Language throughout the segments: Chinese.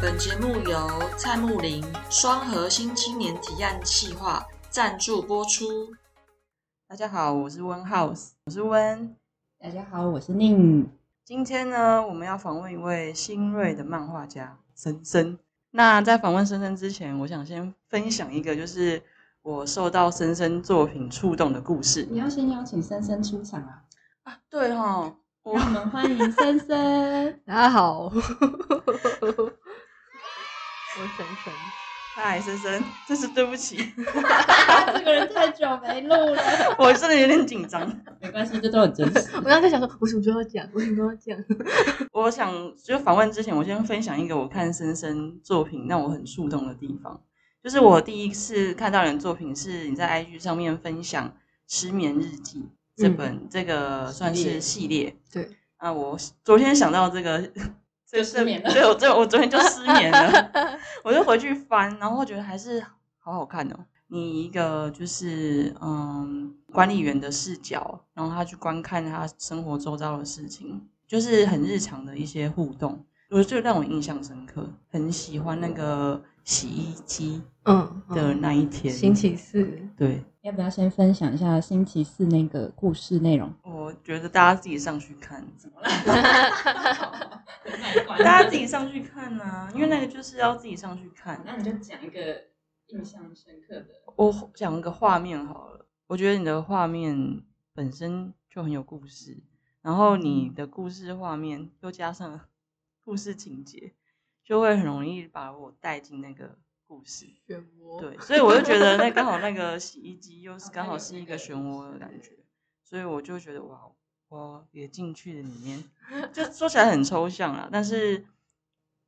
本节目由蔡木林双核心青年提案企划赞助播出。大家好，我是温 House，我是温。大家好，我是宁。今天呢，我们要访问一位新锐的漫画家森森。那在访问森森之前，我想先分享一个，就是我受到森森作品触动的故事。你要先邀请森森出场啊！啊，对哈，让我们欢迎森森。大家好，我森森。嗨，森森，真是对不起，这个人太久没录了，我真的有点紧张。没关系，这都很真实。我刚刚在想说，我什么时候要讲？我什么时候要讲？我想就访问之前，我先分享一个我看森森作品让我很触动的地方，就是我第一次看到你的作品是你在 IG 上面分享《失眠日记》这本这个算是系列。对，啊，我昨天想到这个。就失眠了，对我这我昨天就失眠了，我就回去翻，然后觉得还是好好看哦。你一个就是嗯管理员的视角，然后他去观看他生活周遭的事情，就是很日常的一些互动，我觉得让我印象深刻。很喜欢那个洗衣机嗯的那一天，星期四，对。要不要先分享一下星期四那个故事内容？我觉得大家自己上去看，怎么了？大家自己上去看呐，因为那个就是要自己上去看。那你就讲一个印象深刻的。我讲一个画面好了，我觉得你的画面本身就很有故事，然后你的故事画面又加上故事情节，就会很容易把我带进那个。故事漩涡，对，所以我就觉得那刚好那个洗衣机又是 刚好是一个漩涡的感觉，所以我就觉得哇，我也进去了里面，就说起来很抽象啊，但是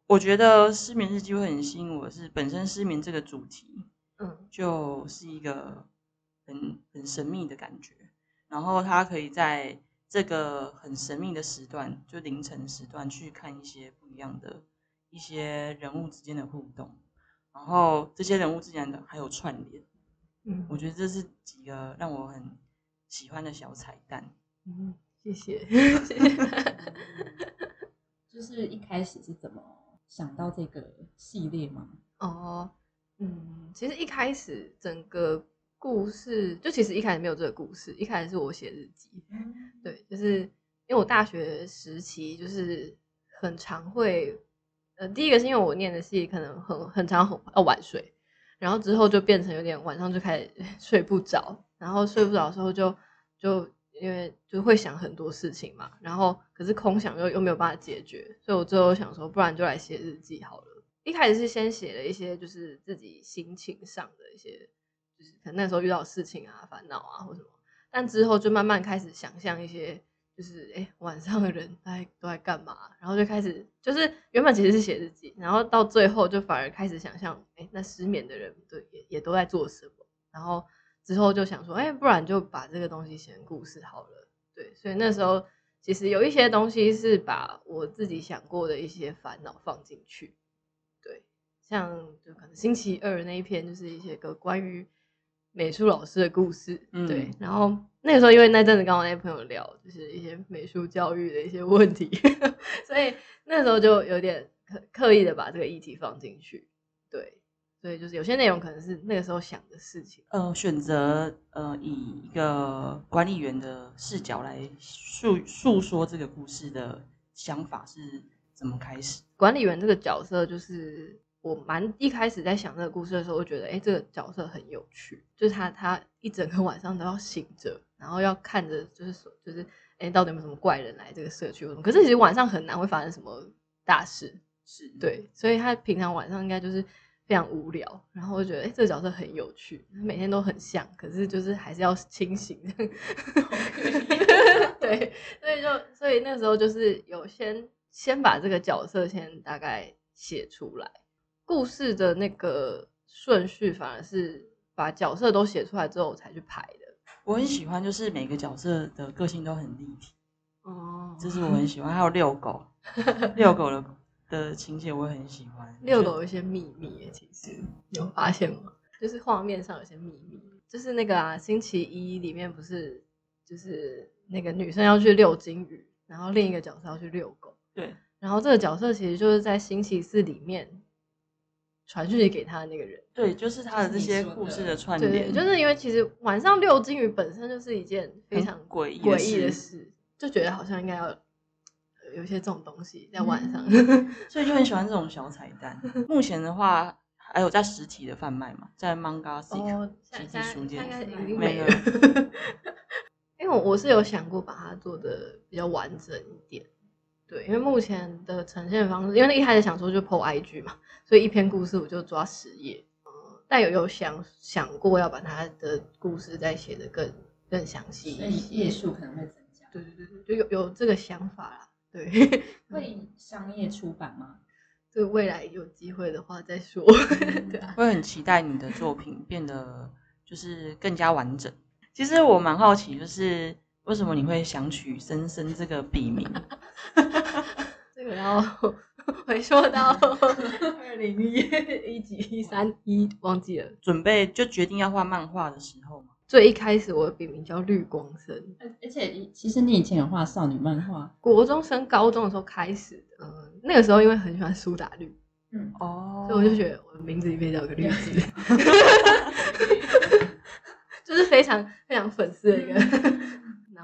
我觉得失眠日记会很吸引我，是本身失眠这个主题，嗯，就是一个很很神秘的感觉，然后他可以在这个很神秘的时段，就凌晨时段去看一些不一样的一些人物之间的互动。然后这些人物之间的还有串联，嗯，我觉得这是几个让我很喜欢的小彩蛋。嗯，谢谢。就是一开始是怎么想到这个系列吗？哦，嗯，其实一开始整个故事就其实一开始没有这个故事，一开始是我写日记。对，就是因为我大学时期就是很常会。呃，第一个是因为我念的戏可能很很长很要晚睡，然后之后就变成有点晚上就开始 睡不着，然后睡不着的时候就就因为就会想很多事情嘛，然后可是空想又又没有办法解决，所以我最后想说，不然就来写日记好了。一开始是先写了一些就是自己心情上的一些，就是可能那时候遇到事情啊、烦恼啊或什么，但之后就慢慢开始想象一些。就是哎，晚上的人在都在干嘛？然后就开始，就是原本其实是写日记，然后到最后就反而开始想象，哎，那失眠的人对也也都在做什么？然后之后就想说，哎，不然就把这个东西写成故事好了。对，所以那时候其实有一些东西是把我自己想过的一些烦恼放进去。对，像就可能星期二那一篇就是一些个关于。美术老师的故事，对，然后那个时候因为那阵子刚好那朋友聊，就是一些美术教育的一些问题，所以那时候就有点刻刻意的把这个议题放进去，对，所以就是有些内容可能是那个时候想的事情。呃，选择呃以一个管理员的视角来诉诉说这个故事的想法是怎么开始？管理员这个角色就是。我蛮一开始在想这个故事的时候，我觉得哎，这个角色很有趣，就是他他一整个 晚上都要醒着，然后要看着，就是说就是哎，到底有没有什么怪人来这个社区？可是其实晚上很难会发生什么大事，是对，所以他平常晚上应该就是非常无聊，然后我觉得哎，这个角色很有趣，每天都很像，可是就是还是要清醒。对，所以就所以那时候就是有先先把这个角色先大概写出来。故事的那个顺序反而是把角色都写出来之后才去排的。我很喜欢，就是每个角色的个性都很立体。哦，这是我很喜欢。还有遛狗，遛狗的的情节我很喜欢。遛狗有一些秘密，其实有发现吗？就是画面上有些秘密，就是那个啊，星期一里面不是，就是那个女生要去遛金鱼，然后另一个角色要去遛狗。对，然后这个角色其实就是在星期四里面传讯息给他的那个人。对，就是他的这些故事的串联，就是因为其实晚上遛金鱼本身就是一件非常诡异的诡异的事事，就觉得好像应该要呃有一些这种东西在晚上。所以就很喜欢这种小彩蛋。目前的话，还有在实体的贩卖嘛，在 Manga s 哦，集体现在书店没没了了。因为我我是有想过把它做的比较完整一点，对，因为目前的呈现方式，因为一开始想说就 PO IG 嘛，所以一篇故事我就抓十页，嗯，但有有想想过要把它的故事再写的更更详细一些，页数可能会增加。对对对对，就有有这个想法啦，对，会商业出版吗？这个未来有机会的话再说，对啊，会很期待你的作品变得就是更加完整。其实我蛮好奇，就是为什么你会想取深深这个笔名？这个要 回溯到二零一一几一三一忘记了。准备就决定要画漫画的时候嘛？最一开始我的笔名叫绿光生，而而且其实你以前有画少女漫画，国中升高中的时候开始的。嗯，那个时候因为很喜欢苏打绿，嗯，哦所以我就觉得我的名字里面要有个绿字，就是非常非常粉丝的一个。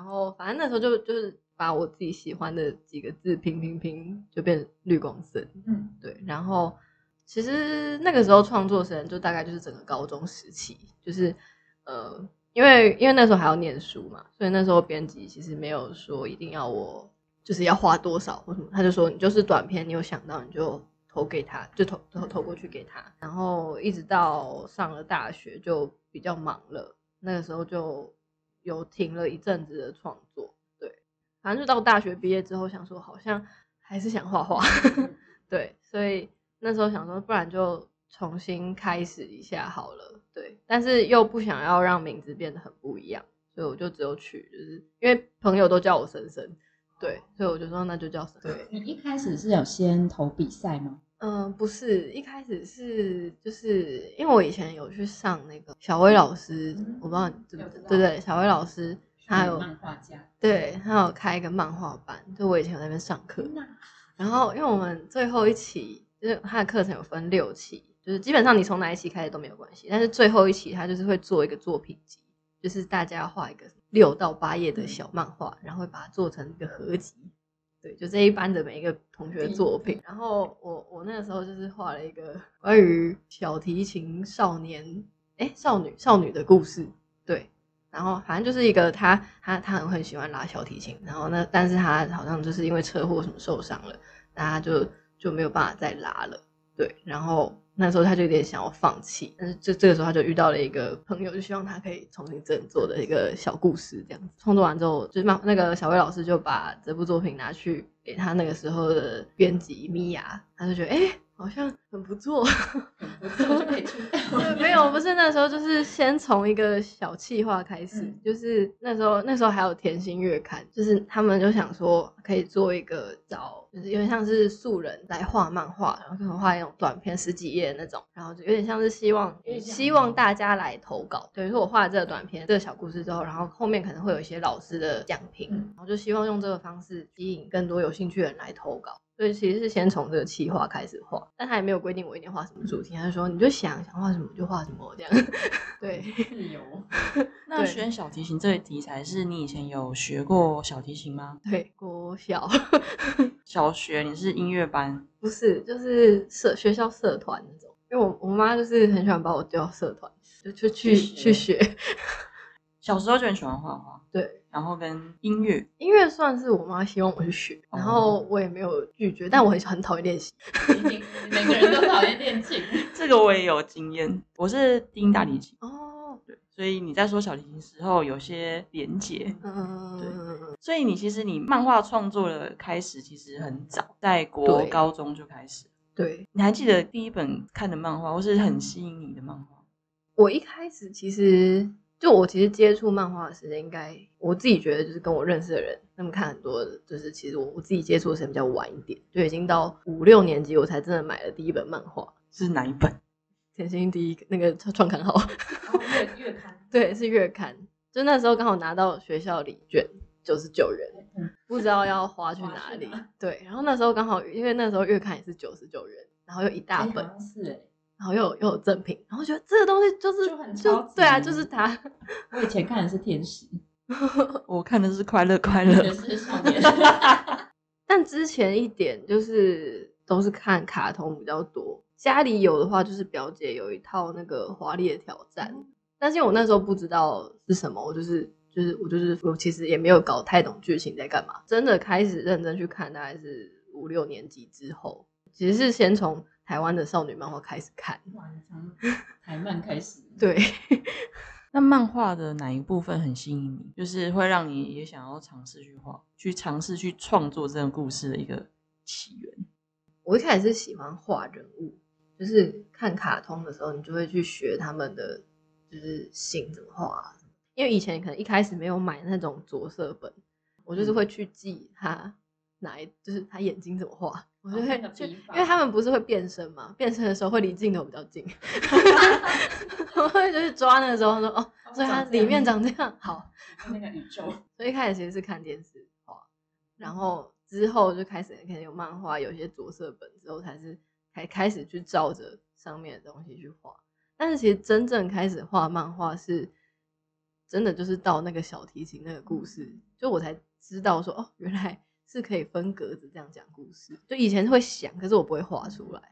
然后反正那时候就就是把我自己喜欢的几个字拼拼拼，就变绿光生。嗯，对，然后其实那个时候创作生就大概就是整个高中时期，就是呃，因为因为那时候还要念书嘛，所以那时候编辑其实没有说一定要我就是要花多少或什么，他就说你就是短片，你有想到你就投给他，就投投投过去给他。然后一直到上了大学就比较忙了，那个时候就有停了一阵子的创作。对，反正就到大学毕业之后，想说好像还是想画画，对，所以那时候想说，不然就重新开始一下好了。对，但是又不想要让名字变得很不一样，所以我就只有取，就是因为朋友都叫我森森，对，所以我就说那就叫森。对，你一开始是有先投比赛吗？嗯，不是，一开始是就是因为我以前有去上那个小薇老师，嗯我不知道你知不有知道知对对，小薇老师他有漫画家，对他有开一个漫画班，就我以前有在那边上课，那然后因为我们最后一期就是他的课程有分六期，就是基本上你从哪一期开始都没有关系，但是最后一期他就是会做一个作品集，就是大家要画一个六到八页的小漫画，然后会把它做成一个合集。对，就这一班的每一个同学的作品。然后我我那个时候就是画了一个 关于小提琴少年，哎，少女少女的故事。对，然后反正就是一个他他他很很喜欢拉小提琴，然后呢，但是他好像就是因为车祸什么受伤了，那他就就没有办法再拉了。对，然后那时候他就有点想要放弃，但是这这个时候他就遇到了一个朋友，就希望他可以重新振作的一个小故事，这样子。创作完之后，就是那那个小薇老师就把这部作品拿去给他那个时候的编辑米娅，他就觉得哎、诶好像很不错，很不错，就可以 出道。没有，不是那时候，就是先从一个小企划开始，嗯就是那时候那时候还有甜心月刊，就是他们就想说可以做一个找，就是有点像是素人来画漫画，然后可能画那种短片十几页那种，然后就有点像是希望希望大家来投稿，等于说我画了这个短片这个小故事之后，然后后面可能会有一些老师的讲评，嗯然后就希望用这个方式吸引更多有兴趣的人来投稿。所以其实是先从这个企划开始画，但他也没有规定我一定画什么主题，他就说你就想想画什么就画什么这样。对，自由，那对选小提琴这个题材是你以前有学过小提琴吗？对，国小 小学你是音乐班，不是就是社学校社团那种，因为我我妈就是很喜欢把我丢到社团，就就去去去学。小时候就很喜欢画画，对，然后跟音乐，音乐算是我妈希望我去学，然后我也没有拒绝，但我很很讨厌练习。每个人都讨厌练琴。这个我也有经验。我是低音大提琴，哦，对，所以你在说小提琴时候有些连结。嗯，所以你其实你漫画创作的开始其实很早，在国高中就开始。对，你还记得第一本看的漫画，或是很吸引你的漫画？我一开始其实就我其实接触漫画的时间，应该我自己觉得就是跟我认识的人，他们看很多的，就是其实我我自己接触的时间比较晚一点，就已经到五六年级我才真的买了第一本漫画，是哪一本？甜心第一个那个创刊号，哦，月月刊，对，是月刊，就那时候刚好拿到学校礼券，九十九元嗯，不知道要花去哪里。对，然后那时候刚好因为那时候月刊也是九十九元，然后又一大哎本，是哎，然后又有又有赠品，然后觉得这个东西就是就很对啊，就是它。我以前看的是天使，我看的是快乐快也乐，是少年。但之前一点就是都是看卡通比较多，家里有的话就是表姐有一套那个华丽的挑战，但是我那时候不知道是什么，我就是就是我就是我其实也没有搞太懂剧情在干嘛，真的开始认真去看大概是五六年级之后，其实是先从台湾的少女漫画开始看，哇，你从台漫开始，对，那漫画的哪一部分很吸引你？就是会让你也想要尝试去画，去尝试去创作这个故事的一个起源。我一开始是喜欢画人物，就是看卡通的时候，你就会去学他们的就是形怎么画啊，因为以前可能一开始没有买那种着色本，我就是会去记他哪一，就是他眼睛怎么画，我就哦会就、那个笔法因为他们不是会变身嘛，变身的时候会离镜头比较近，我会就是抓那个时候说哦，所以它里面长这样好，那个宇宙，所以一开始其实是看电视画，然后之后就开始可能有漫画，有一些着色本之后，才是才开始去照着上面的东西去画。但是其实真正开始画漫画是，真的就是到那个小提琴那个故事，就我才知道说哦，原来是可以分格子这样讲故事。就以前会想，可是我不会画出来。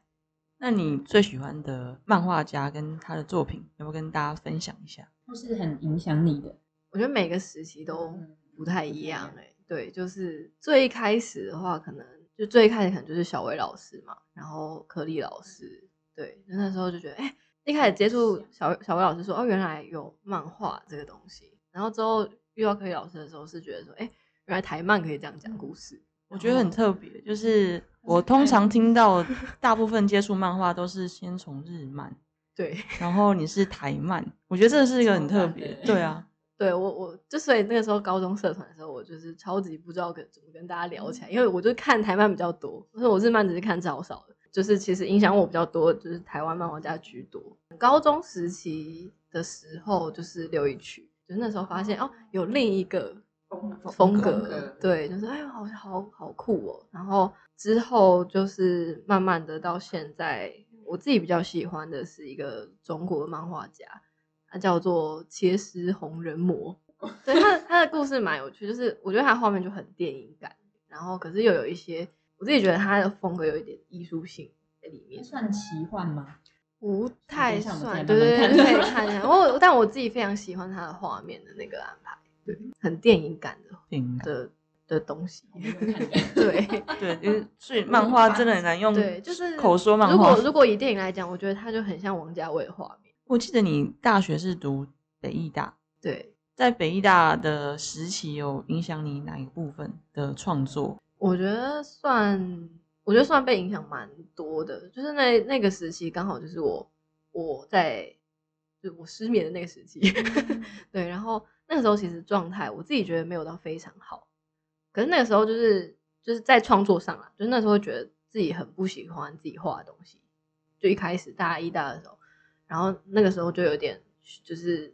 那你最喜欢的漫画家跟他的作品，要不要跟大家分享一下？或是很影响你的，我觉得每个时期都嗯不太一样哎、对，就是最一开始的话，可能就最一开始可能就是小薇老师嘛，然后柯丽老师，对，就那时候就觉得，哎、一开始接触小小薇老师说，哦，原来有漫画这个东西，然后之后遇到柯丽老师的时候，是觉得说，哎、原来台漫可以这样讲故事，我觉得很特别，就是我通常听到 大部分接触漫画都是先从日漫，对，然后你是台漫，我觉得这是一个很特别超，对啊，对我，我就所以那个时候高中社团的时候，我就是超级不知道跟怎么跟大家聊起来，因为我就看台漫比较多，所以我日漫只是看超少的，就是其实影响我比较多，就是台湾漫画家居多。高中时期的时候，就是刘一曲，就是那时候发现哦，有另一个风格，对，就是哎呦，好好好酷哦。然后之后就是慢慢的到现在，我自己比较喜欢的是一个中国漫画家，他叫做切丝红人魔。对他的他的故事蛮有趣，就是我觉得他画面就很电影感，然后可是又有一些我自己觉得他的风格有一点艺术性在里面，算奇幻吗？不太算，对对，可以 看一下。我但我自己非常喜欢他的画面的那个安排，对，很电影感的电影感的的东西，对。对，因为所以漫画真的很难用对，就是口说漫画如果。如果以电影来讲，我觉得它就很像王家卫的画面。我记得你大学是读北艺大，对，在北艺大的时期有影响你哪一部分的创作？我觉得算，我觉得算被影响蛮多的。就是那那个时期刚好就是我我在就我失眠的那个时期，对，然后那个时候其实状态我自己觉得没有到非常好，可是那个时候就是就是在创作上啊，就那时候觉得自己很不喜欢自己画的东西，就一开始大一大的时候，然后那个时候就有点就是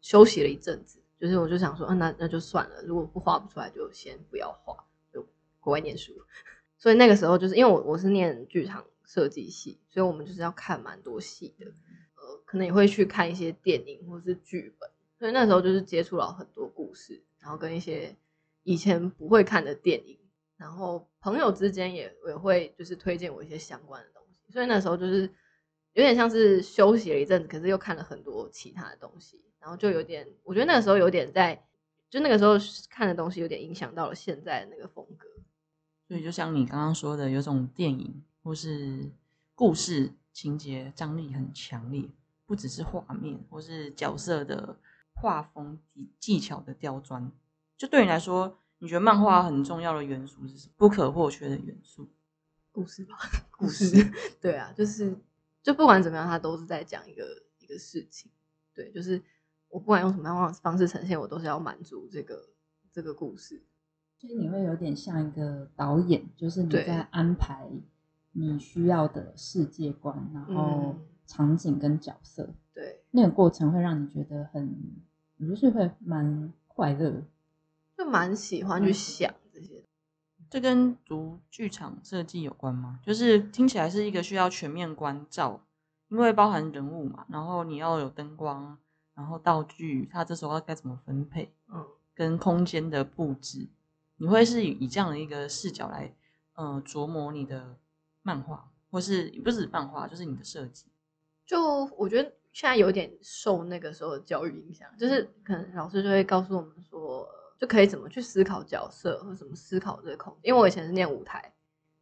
休息了一阵子，就是我就想说，嗯、那那就算了，如果不画不出来就先不要画，就国外念书。所以那个时候就是因为我我是念剧场设计系，所以我们就是要看蛮多戏的，呃，可能也会去看一些电影或是剧本，所以那时候就是接触了很多故事，然后跟一些以前不会看的电影，然后朋友之间也也会就是推荐我一些相关的东西，所以那时候就是有点像是休息了一阵子，可是又看了很多其他的东西，然后就有点，我觉得那个时候有点在，就那个时候看的东西有点影响到了现在的那个风格。所以就像你刚刚说的，有种电影或是故事情节张力很强烈，不只是画面或是角色的画风技技巧的刁钻。就对你来说，你觉得漫画很重要的元素是什么？不可或缺的元素？故事吧，故事事，对啊，就是就不管怎么样，他都是在讲一个一个事情，对，就是我不管用什么样的方式呈现，我都是要满足这个这个故事。所以你会有点像一个导演，就是你在安排你需要的世界观，然后嗯场景跟角色，对，那个过程会让你觉得很，你就是会蛮快乐的。就就蛮喜欢去想这些。这跟读剧场设计有关吗？就是听起来是一个需要全面关照，因为包含人物嘛，然后你要有灯光，然后道具，它这时候该怎么分配，嗯，跟空间的布置，你会是以以这样的一个视角来，呃，琢磨你的漫画，或是不是漫画，就是你的设计。就我觉得现在有点受那个时候的教育影响，就是可能老师就会告诉我们说，就可以怎么去思考角色，或怎么思考这个空间。因为我以前是念舞台，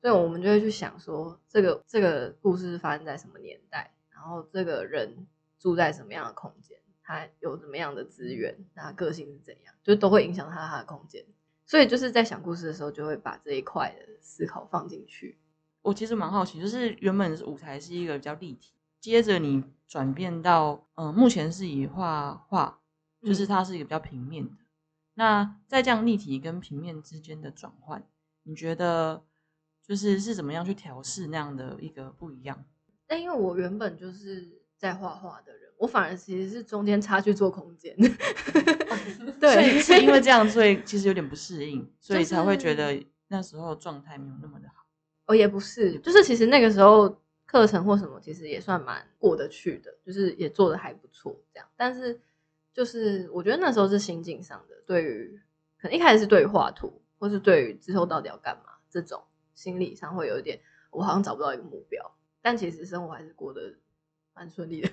所以我们就会去想说，这个这个故事是发生在什么年代，然后这个人住在什么样的空间，他有什么样的资源，他个性是怎样，就都会影响他他的空间。所以就是在想故事的时候，就会把这一块的思考放进去。我其实蛮好奇，就是原本舞台是一个比较立体，接着你转变到，呃，目前是以画画，就是它是一个比较平面的。那在这样立体跟平面之间的转换，你觉得就是是怎么样去调试那样的一个不一样？但因为我原本就是在画画的人，我反而其实是中间差去做空间。对，所以是因为这样，所以其实有点不适应，所以才会觉得那时候状态没有那么的好。哦，也不是，就是其实那个时候课程或什么，其实也算蛮过得去的，就是也做的还不错这样。但是就是我觉得那时候是心境上的，对于可能一开始是对于画图，或是对于之后到底要干嘛这种心理上会有一点，我好像找不到一个目标，但其实生活还是过得蛮顺利的。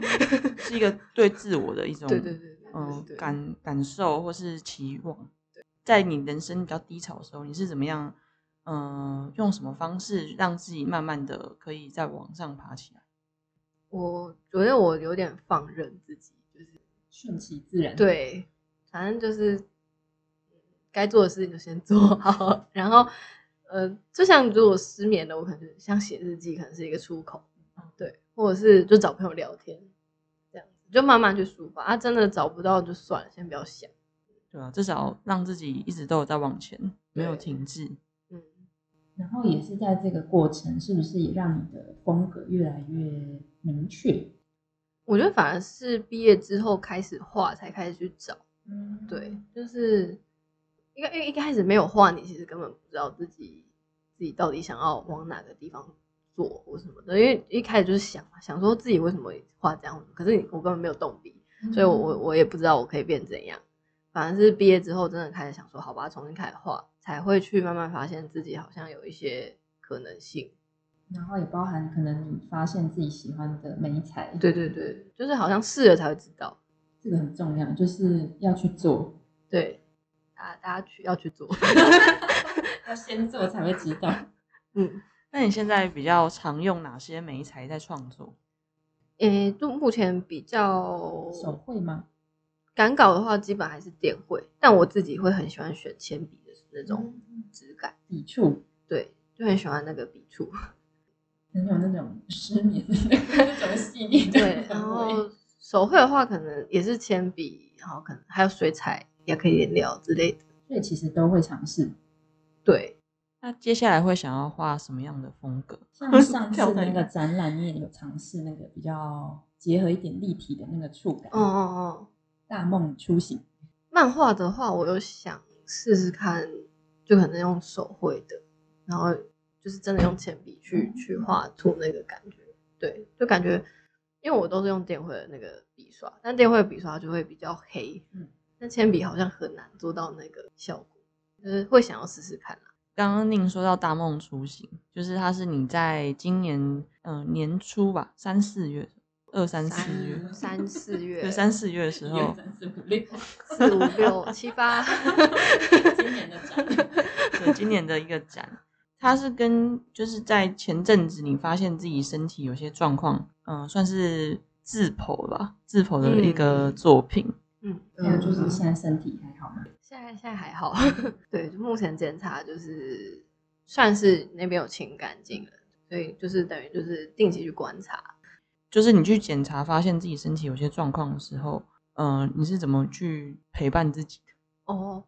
是一个对自我的一种 对对对对嗯对感感受或是期望。在你人生比较低潮的时候，你是怎么样？嗯、用什么方式让自己慢慢的可以在往上爬起来？我觉得我有点放任自己，就是顺其自然。，对，反正就是嗯该做的事情就先做好，然后呃，就像如果失眠了，我可能就像写日记，可能是一个出口，对，或者是就找朋友聊天，这样子就慢慢去抒发。啊，真的找不到就算了，先不要想。对啊，至少让自己一直都有在往前，没有停滞。嗯，然后也是在这个过程，是不是也让你的风格越来越明确？我觉得反而是毕业之后开始画，才开始去找。嗯，对，就是因为因为一开始没有画，你其实根本不知道自己自己到底想要往哪个地方做或什么的。因为一开始就是想嘛，想说自己为什么画这样，可是你我根本没有动笔，所以我我我也不知道我可以变怎样。反而是毕业之后，真的开始想说，好吧，重新开始画，才会去慢慢发现自己好像有一些可能性。然后也包含可能你发现自己喜欢的美材，对对对，就是好像试了才会知道。这个很重要，就是要去做，对，大家大家去要去做。要先做才会知道。嗯，那你现在比较常用哪些媒材在创作？诶，就目前比较手绘吗？赶稿的话，基本还是电绘，但我自己会很喜欢选铅笔的那种质感，笔触，对，就很喜欢那个笔触。很有那种失眠的 那种细腻的对，然后手绘的话，可能也是铅笔，然后可能还有水彩、也可以颜料之类的。所以其实都会尝试。对，那接下来会想要画什么样的风格？像上次跳太那个展览，你也有尝试那个比较结合一点立体的那个触感。哦哦哦。大梦初醒，漫画的话，我有想试试看，就可能用手绘的，然后就是真的用铅笔去去画出那个感觉。对，就感觉，因为我都是用电绘的那个笔刷，但电绘的笔刷就会比较黑，嗯，那铅笔好像很难做到那个效果，就是会想要试试看啦。刚刚宁说到大梦初醒，就是它是你在今年嗯、呃年初吧，三四月，二三四月，三四 月，对三四月的时候，三四五六，四五六七八，今年的展，对今年的一个展，它是跟就是在前阵子你发现自己身体有些状况，嗯、算是自剖吧，自剖的一个嗯作品。嗯，还有就是现在身体还好吗？现在现在还好，对，就目前检查就是算是那边有清干净了，所以就是等于就是定期去观察。就是你去检查发现自己身体有些状况的时候，嗯、你是怎么去陪伴自己的？哦，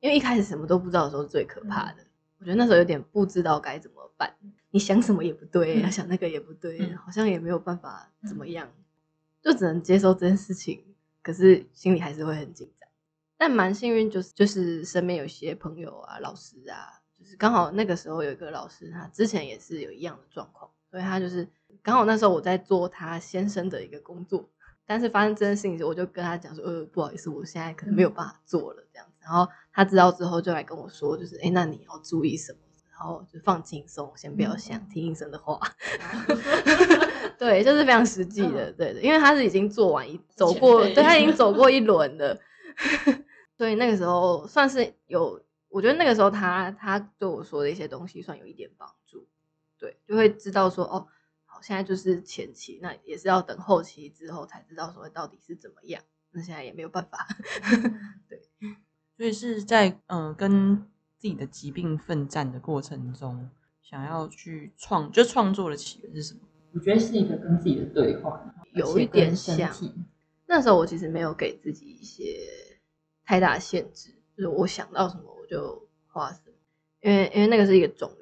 因为一开始什么都不知道的时候是最可怕的，我觉得那时候有点不知道该怎么办，你想什么也不对，嗯想那个也不对，嗯好像也没有办法怎么样，就只能接受这件事情，可是心里还是会很紧张。但蛮幸运，就是就是身边有一些朋友啊、老师啊，就是刚好那个时候有一个老师，他之前也是有一样的状况，所以他就是刚好那时候我在做他先生的一个工作，但是发生这件事情时，我就跟他讲说，呃，不好意思，我现在可能没有办法做了这样子。然后他知道之后就来跟我说，就是哎，那你要注意什么？然后就放轻松，先不要想，听医生的话。对，就是非常实际的，对的，因为他是已经做完一走过，对他已经走过一轮了。所以那个时候算是有，我觉得那个时候他他对我说的一些东西算有一点帮助，对，就会知道说哦，好，现在就是前期，那也是要等后期之后才知道说到底是怎么样，那现在也没有办法，对，所以是在嗯跟自己的疾病奋战的过程中，想要去创，就创作的起源是什么？我觉得是一个跟自己的对话，有一点像。那时候我其实没有给自己一些。太大限制，就是我想到什么我就画什么，因为因为那个是一个肿瘤嘛，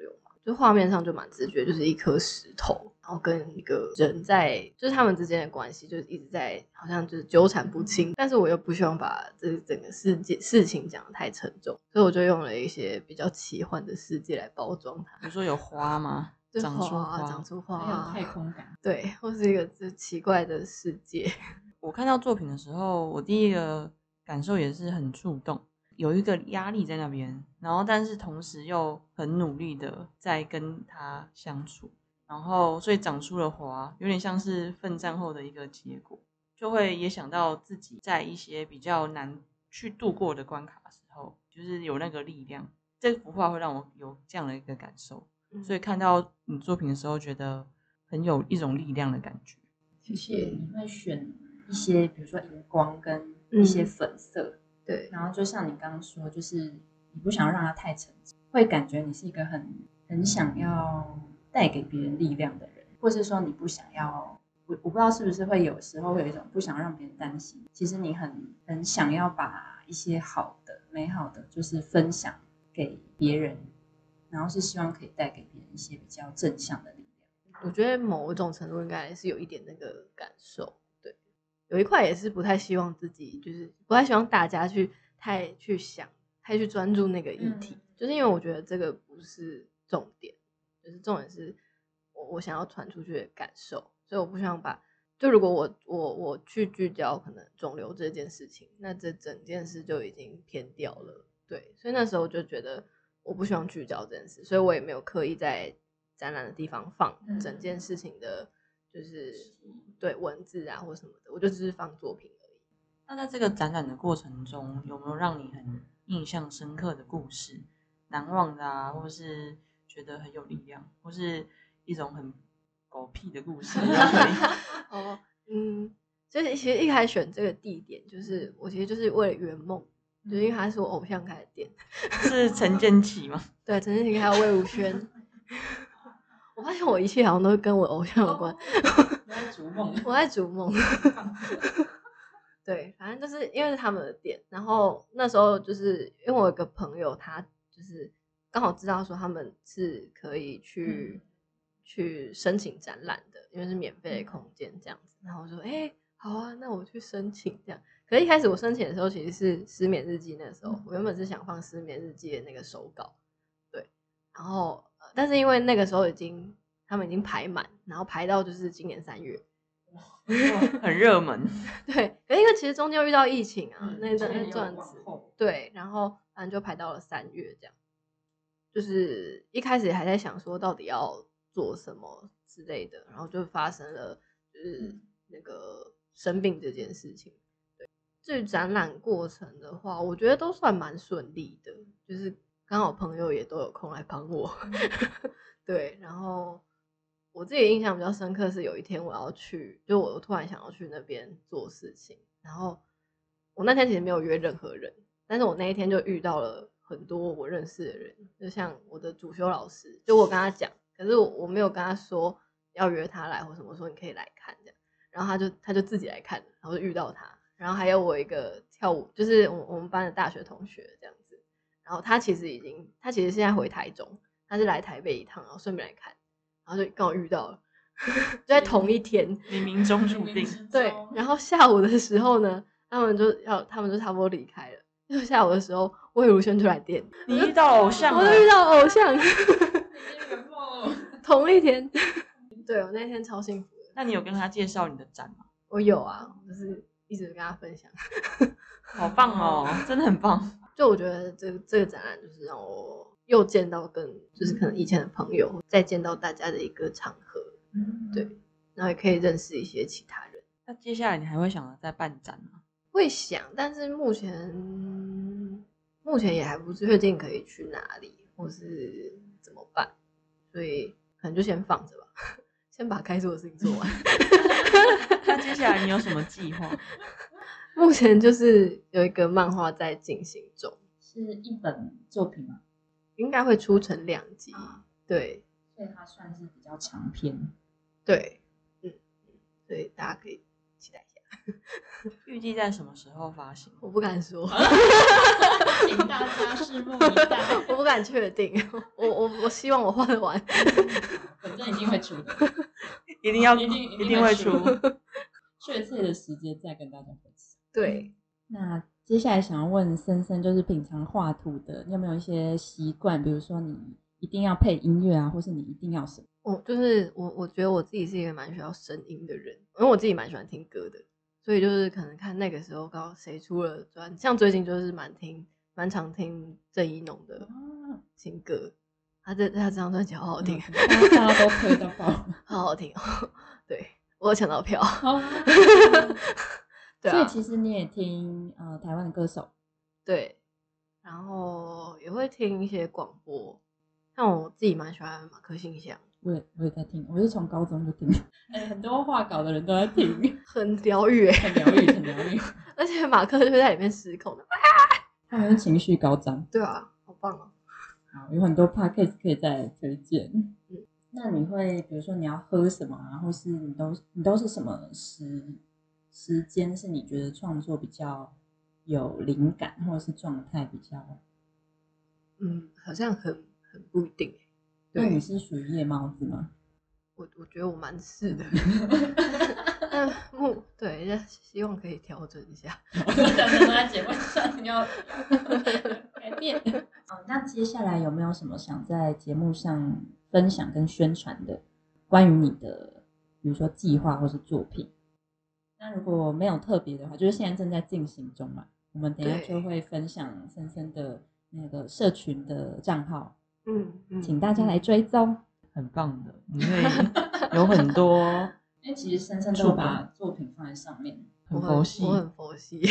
就画面上就蛮直觉，就是一颗石头，然后跟一个人在，就是他们之间的关系，就是一直在好像就是纠缠不清，但是我又不希望把这整个世界事情讲得太沉重，所以我就用了一些比较奇幻的世界来包装它。比如说有花吗？长出花，长出花，还有太空感，对，或是一个就奇怪的世界。我看到作品的时候，我第一个。感受也是很触动，有一个压力在那边，然后但是同时又很努力的在跟他相处，然后所以长出了花，有点像是奋战后的一个结果，就会也想到自己在一些比较难去度过的关卡的时候，就是有那个力量。这幅画会让我有这样的一个感受，所以看到你作品的时候，觉得很有一种力量的感觉。谢谢。你会选一些，比如说荧光跟。一些粉色，对，然后就像你刚刚说，就是你不想让他太沉，会感觉你是一个很很想要带给别人力量的人，或是说你不想要，我我不知道是不是会有时候会有一种不想让别人担心，其实你很很想要把一些好的、美好的，就是分享给别人，然后是希望可以带给别人一些比较正向的力量。我觉得某种程度应该是有一点那个感受。有一块也是不太希望自己，就是不太希望大家去太去想，太去专注那个议题，就是因为我觉得这个不是重点，就是重点是我我想要传出去的感受，所以我不希望把，就如果我我我去聚焦可能肿瘤这件事情，那这整件事就已经偏掉了，对，所以那时候就觉得我不希望聚焦这件事，所以我也没有刻意在展览的地方放整件事情的。就是对文字啊或什么的，我就只是放作品而已。那在这个展览的过程中，有没有让你很印象深刻的故事、难忘的啊，或是觉得很有力量，或是一种很狗屁的故事？哦，嗯，所以其实一开始选这个地点，就是我其实就是为了圆梦，就因为他是我偶像开的店，是陈建奇吗？对，陈建奇还有魏如萱。我发现我一切好像都跟我偶像有关。我在逐梦，我在逐梦。对，反正就是因为是他们的店，然后那时候就是因为我有个朋友，他就是刚好知道说他们是可以去去申请展览的，因为是免费的空间这样子。然后我说：“哎，好啊，那我去申请这样。”可一开始我申请的时候其实是失眠日记，那时候我原本是想放失眠日记的那个手稿，对，然后。但是因为那个时候已经他们已经排满，然后排到就是今年三月，很热门。对，可因为其实中间遇到疫情啊，那段那段子，对，然后反正就排到了三月这样。就是一开始还在想说到底要做什么之类的，然后就发生了就是那个生病这件事情。对，至于展览过程的话，我觉得都算蛮顺利的，就是。刚好朋友也都有空来帮我，对，然后我自己印象比较深刻是有一天我要去，就我突然想要去那边做事情，然后我那天其实没有约任何人，但是我那一天就遇到了很多我认识的人，就像我的主修老师，就我跟他讲，可是我我没有跟他说要约他来或什么，说你可以来看这样，然后他就他就自己来看，然后就遇到他，然后还有我一个跳舞，就是我我们班的大学同学这样。然后他其实已经，他其实现在回台中，他是来台北一趟，然后顺便来看，然后就刚好遇到了，就在同一天，冥冥中注定。对，然后下午的时候呢，他们就要，他们就差不多离开了，就下午的时候，魏如萱就来电，你遇到偶像我，就遇到偶像，同一天。对我那天超幸福的，那你有跟他介绍你的展吗？我有啊，就是一直跟他分享。好棒哦，真的很棒。就我觉得这个这个展览就是让我又见到跟就是可能以前的朋友，再见到大家的一个场合，对然后也可以认识一些其他人。那接下来你还会想着再办展吗？会想，但是目前目前也还不确定可以去哪里，或是怎么办，所以可能就先放着吧，先把该做的事情做完。那接下来你有什么计划？目前就是有一个漫画在进行中，是一本作品吗？应该会出成两集。啊对所以它算是比较长篇。对，嗯，嗯所以大家可以期待一下。预计在什么时候发行？我不敢说，请大家拭目以待。我不敢确定。我我我希望我画得完。反正一定会出的，一定要一定一定会出。确切的时间再跟大家分享。对，那接下来想要问森森，就是平常画图的，你有没有一些习惯？比如说你一定要配音乐啊，或是你一定要什么？我就是我，我觉得我自己是一个蛮需要声音的人，因为我自己蛮喜欢听歌的，所以就是可能看那个时候刚好谁出了专，像最近就是蛮听蛮常听郑一农的啊，新歌，他这他这张专辑好好听，大家大家都推到爆。好好听哦。对我有抢到票，对啊，所以其实你也听呃台湾的歌手，对，然后也会听一些广播，像我自己蛮喜欢马克信箱，我也我也在听，我是从高中就听，哎、很多画稿的人都在听，很疗愈欸，很疗愈，很疗愈。而且马克就会在里面失控的，他们情绪高涨，对啊，好棒哦。好，有很多 podcast 可以再来推荐。那你会比如说你要喝什么啊，或是你都你都是什么时时间是你觉得创作比较有灵感，或者是状态比较？嗯，好像很很不一定欸。对那你，是属于夜猫子吗？我我觉得我蛮是的。但目对，希望可以调整一下。我在节目上要 改变。好，那接下来有没有什么想在节目上分享跟宣传的，关于你的，比如说计划或是作品？那如果没有特别的话，就是现在正在进行中嘛，我们等一下就会分享森森的那个社群的账号，嗯嗯请大家来追踪。很棒的，因为有很多 因为其实森森都有把作品放在上面，很很佛系我。很佛系。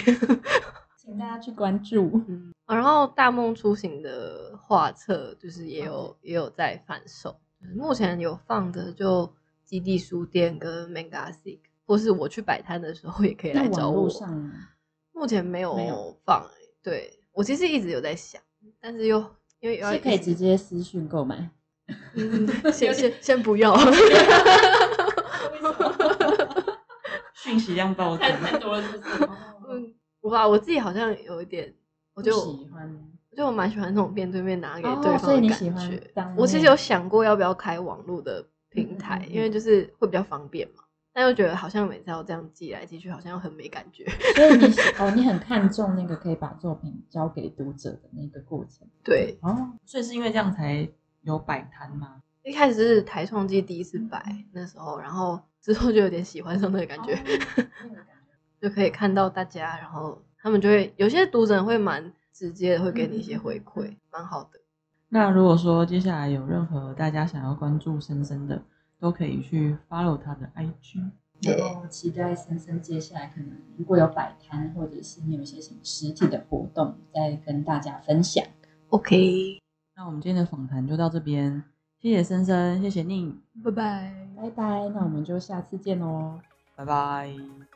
请大家去关注。嗯，然后大梦初醒的画册就是也有也有在贩售，目前有放的就基地书店跟 Mangasic，或是我去摆摊的时候也可以来找我。上，目前没有放、欸，对我其实一直有在想，但是又因为可以直直接私讯购买。嗯，先先先不要 讯息量暴增，多了，是不是？嗯，我吧，我自己好像有一点，我我觉得喜欢。我觉得我蛮喜欢那种面对面拿给哦对方的感所以你喜欢觉。当我其实有想过要不要开网络的平台，嗯嗯嗯因为就是会比较方便嘛。但又觉得好像每次要这样寄来寄去，好像又很没感觉。所以你喜 哦，你很看重那个可以把作品交给读者的那个过程。对，哦，所以是因为这样才有摆摊吗？一开始是台创季第一次摆那时候，然后之后就有点喜欢上那个感觉，哦那个感觉 就可以看到大家，然后他们就会有些读者会蛮直接的，会给你一些回馈，蛮好的。那如果说接下来有任何大家想要关注深深的，都可以去 follow 他的 IG。然后期待森森接下来可能如果有摆摊，或者是你有一些什么实体的活动，再跟大家分享。OK，那我们今天的访谈就到这边，谢谢森森，谢谢宁，拜拜。拜拜，那我们就下次见喽。拜拜。